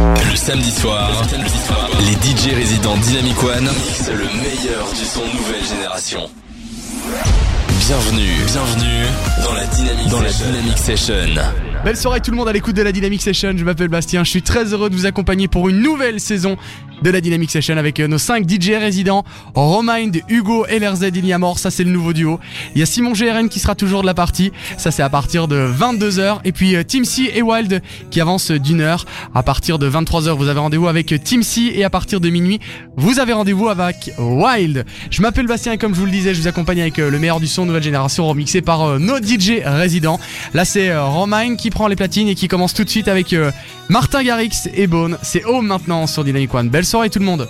Le samedi soir, les DJ résidents Dynamic One mixent le meilleur du son nouvelle génération. Bienvenue, bienvenue dans la Dynamic dans la Dynamic Session. Belle soirée tout le monde à l'écoute de la Dynamic Session. Je m'appelle Bastien. Je suis très heureux de vous accompagner pour une nouvelle saison de la Dynamic Session avec euh, nos 5 DJ résidents. Romind, Hugo LRZ il. Ça c'est le nouveau duo. Il y a Simon GRN qui sera toujours de la partie. Ça c'est à partir de 22h. Et puis euh, Team C et Wild qui avance d'une heure. À partir de 23h vous avez rendez-vous avec euh, Team C et à partir de minuit vous avez rendez-vous avec Wild. Je m'appelle Bastien et comme je vous le disais je vous accompagne avec le meilleur du son nouvelle génération remixé par nos DJ résidents. Là c'est Romind qui prend les platines et qui commence tout de suite avec Martin Garrix et Bone. C'est Home maintenant sur Dynamic One. Belle soirée tout le monde.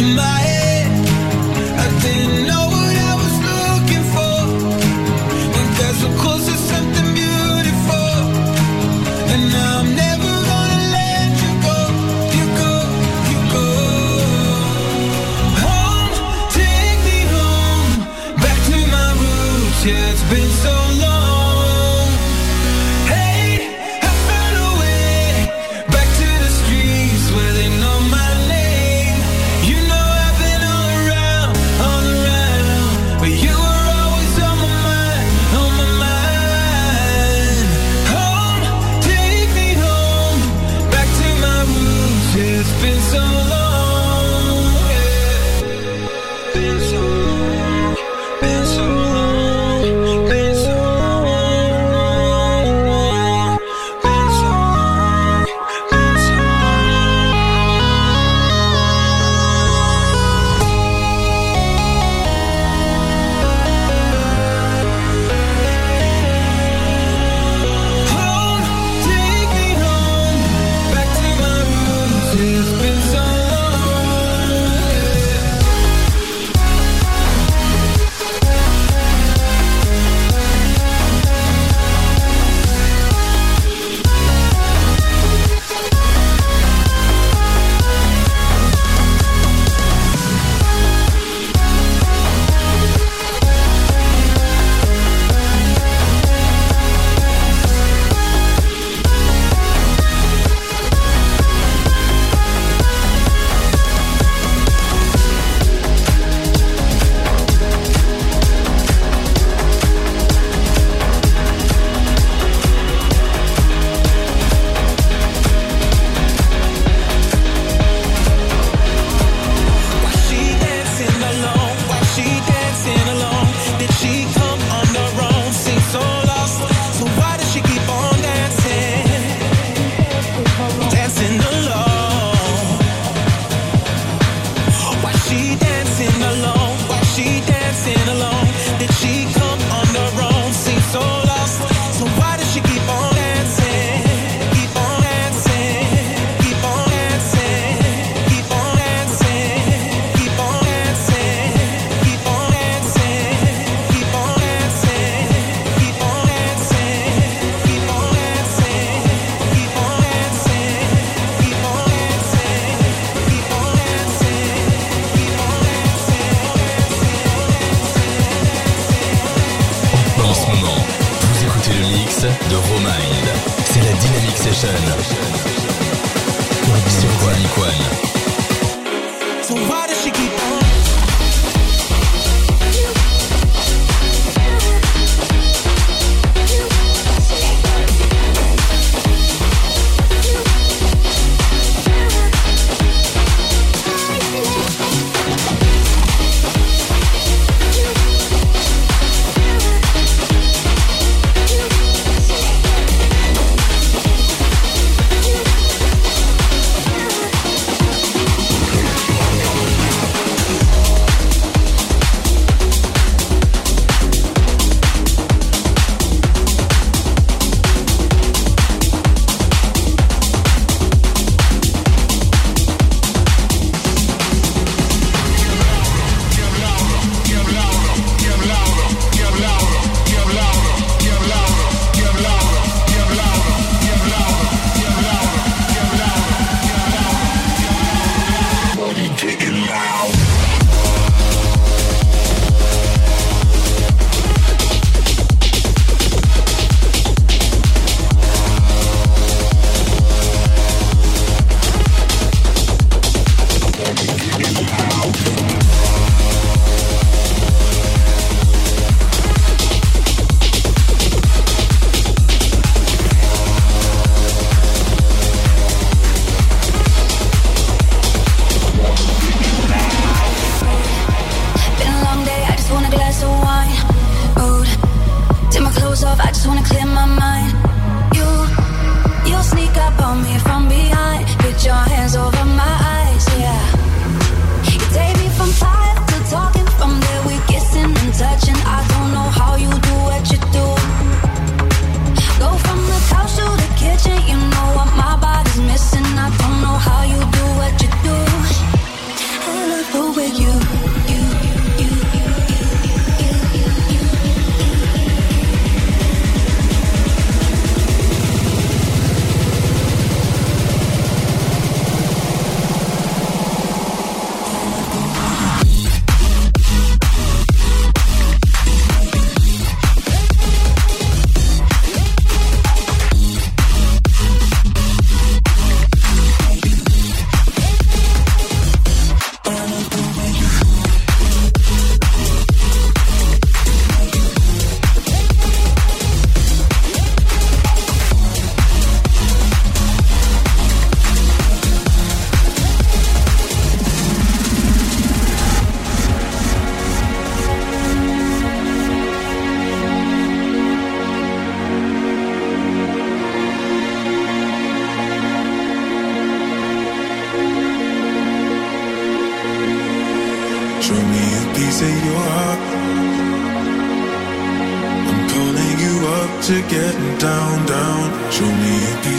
in my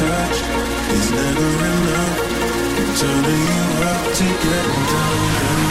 Touch is never enough. I'm turning you up to getting down, down.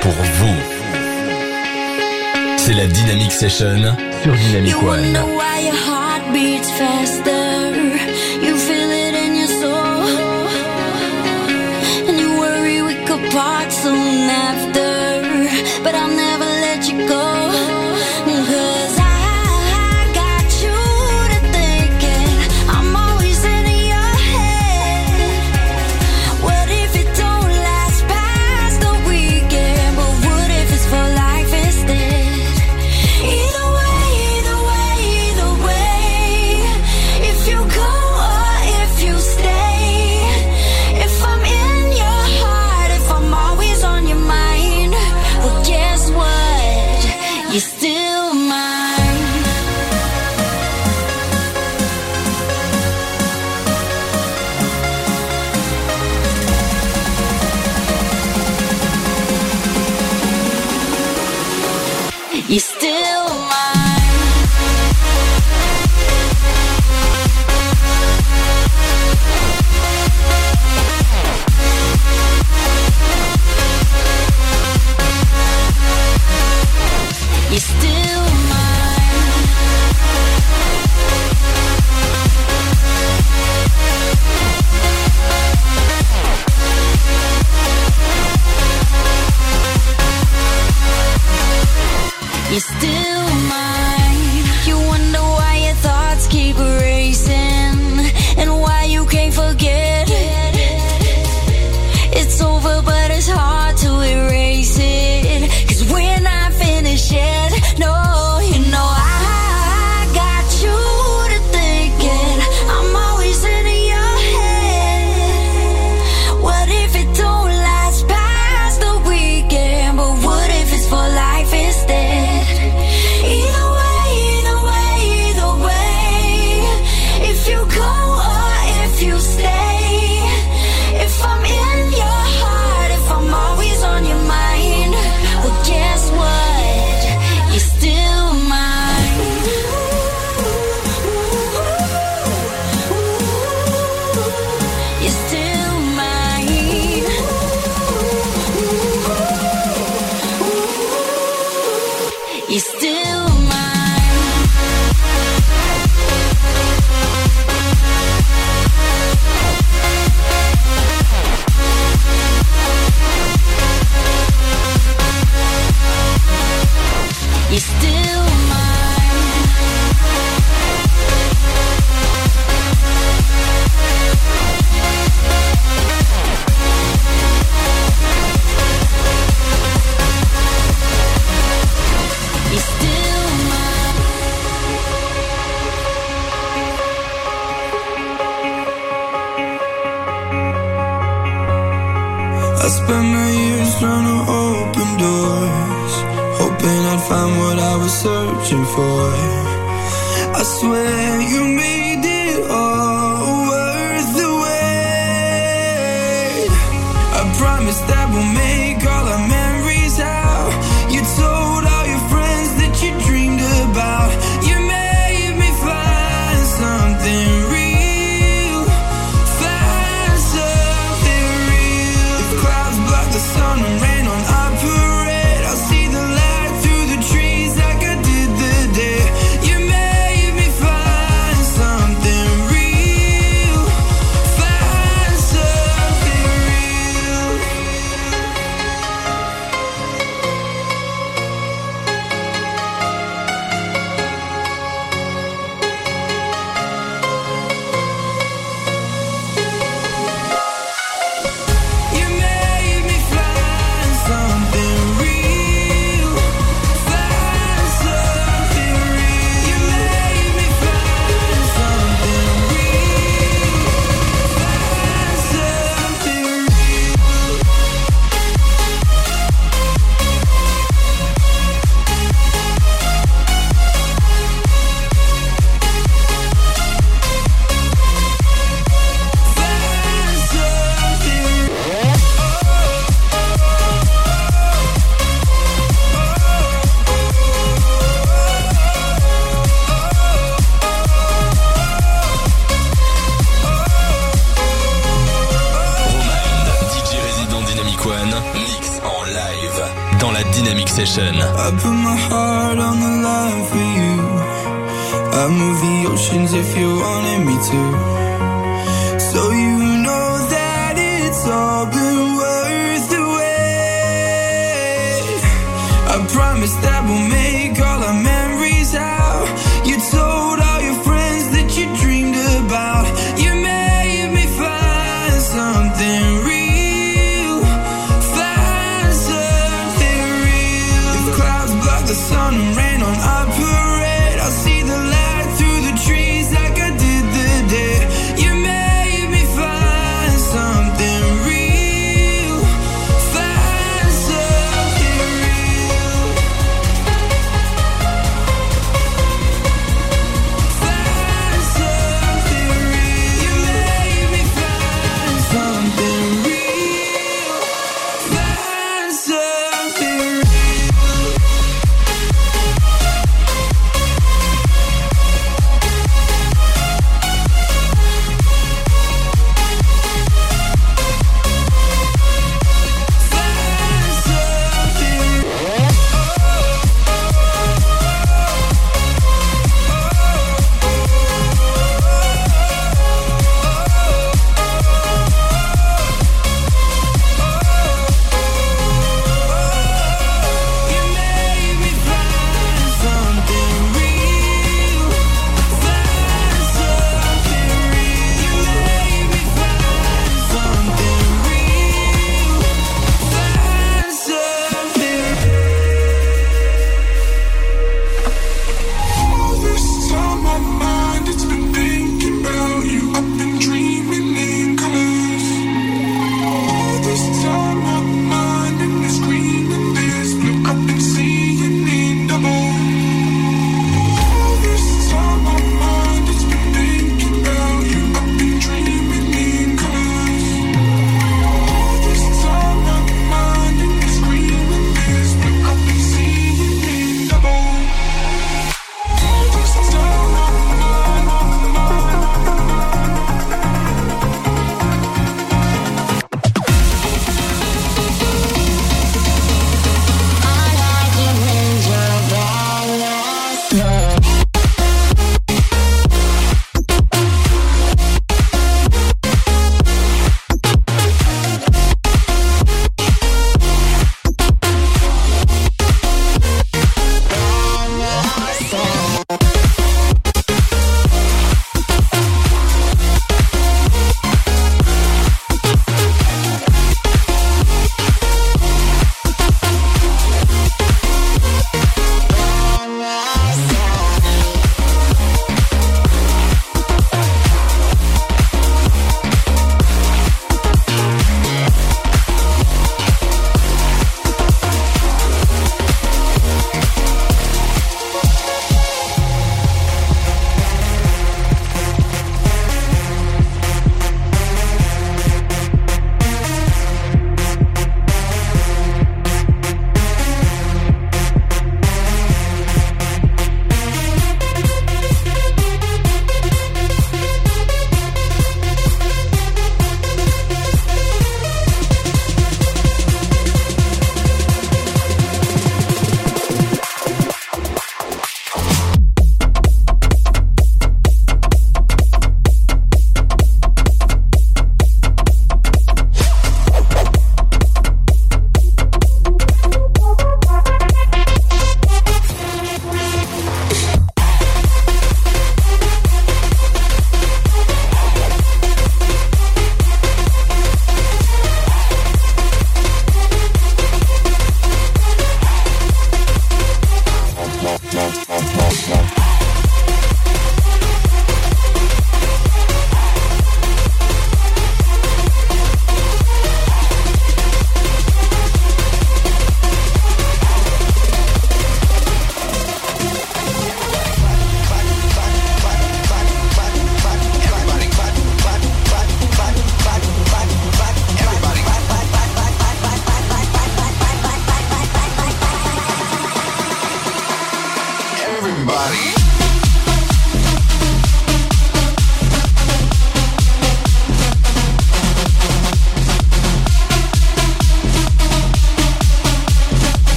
Pour vous. C'est la Dynamic Session sur Dynamic One. wonder why your heart beats faster? You feel it in your soul. And you worry we could part soon after. But I'll never let you go. Still promise that we'll make all our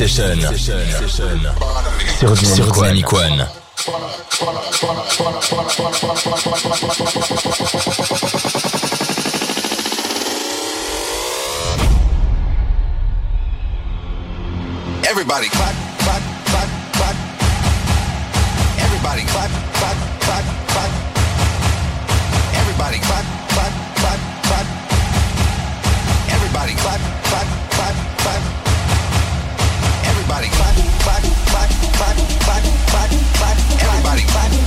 Session sur Dynamic One. Everybody clap, clap, clap, clap. Everybody clap, clap, clap, clap. Everybody clap. Everybody. Everybody.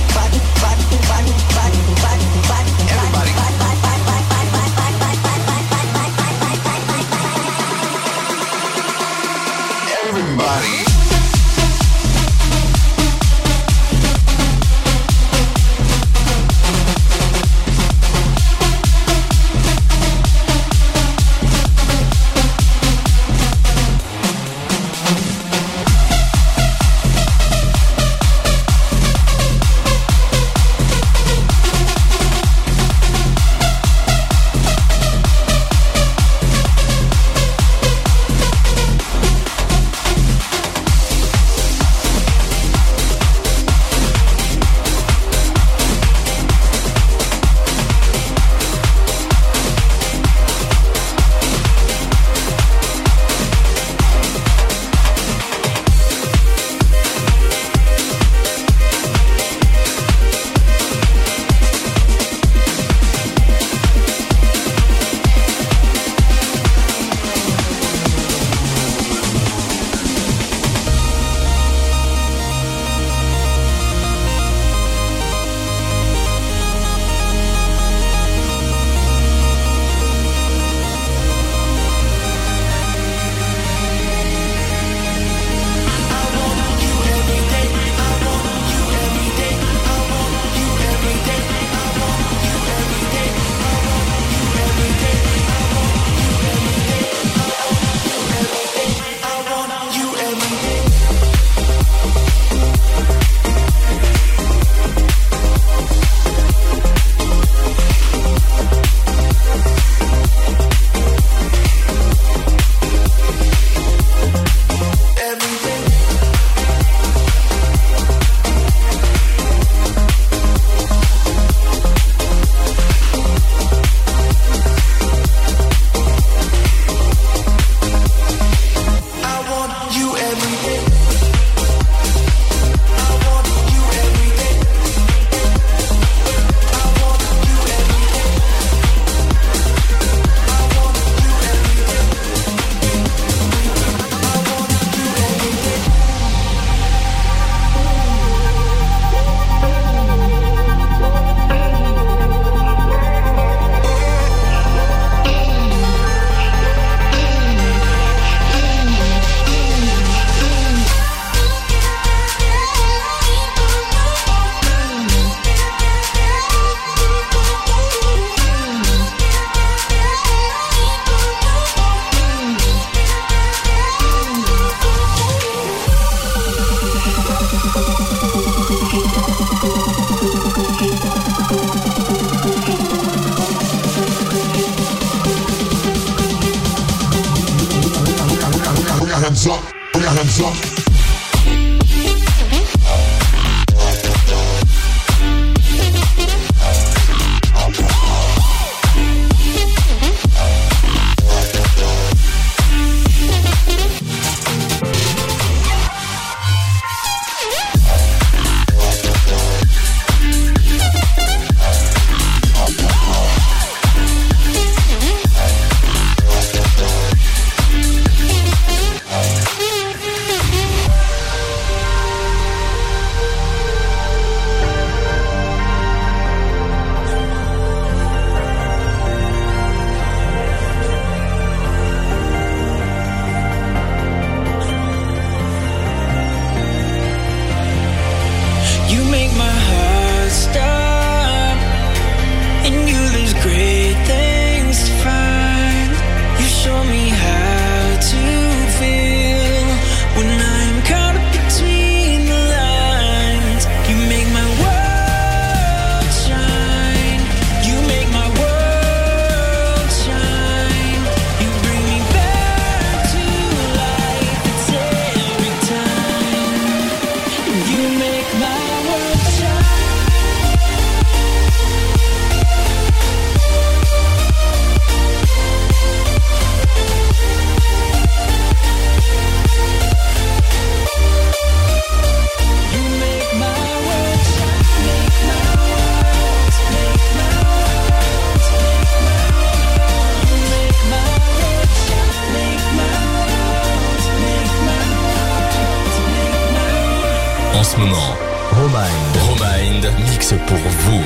Mixe pour vous.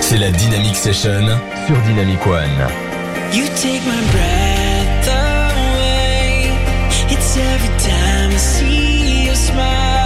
C'est la Dynamic Session sur Dynamic One. You take my breath away. It's every time I see your smile.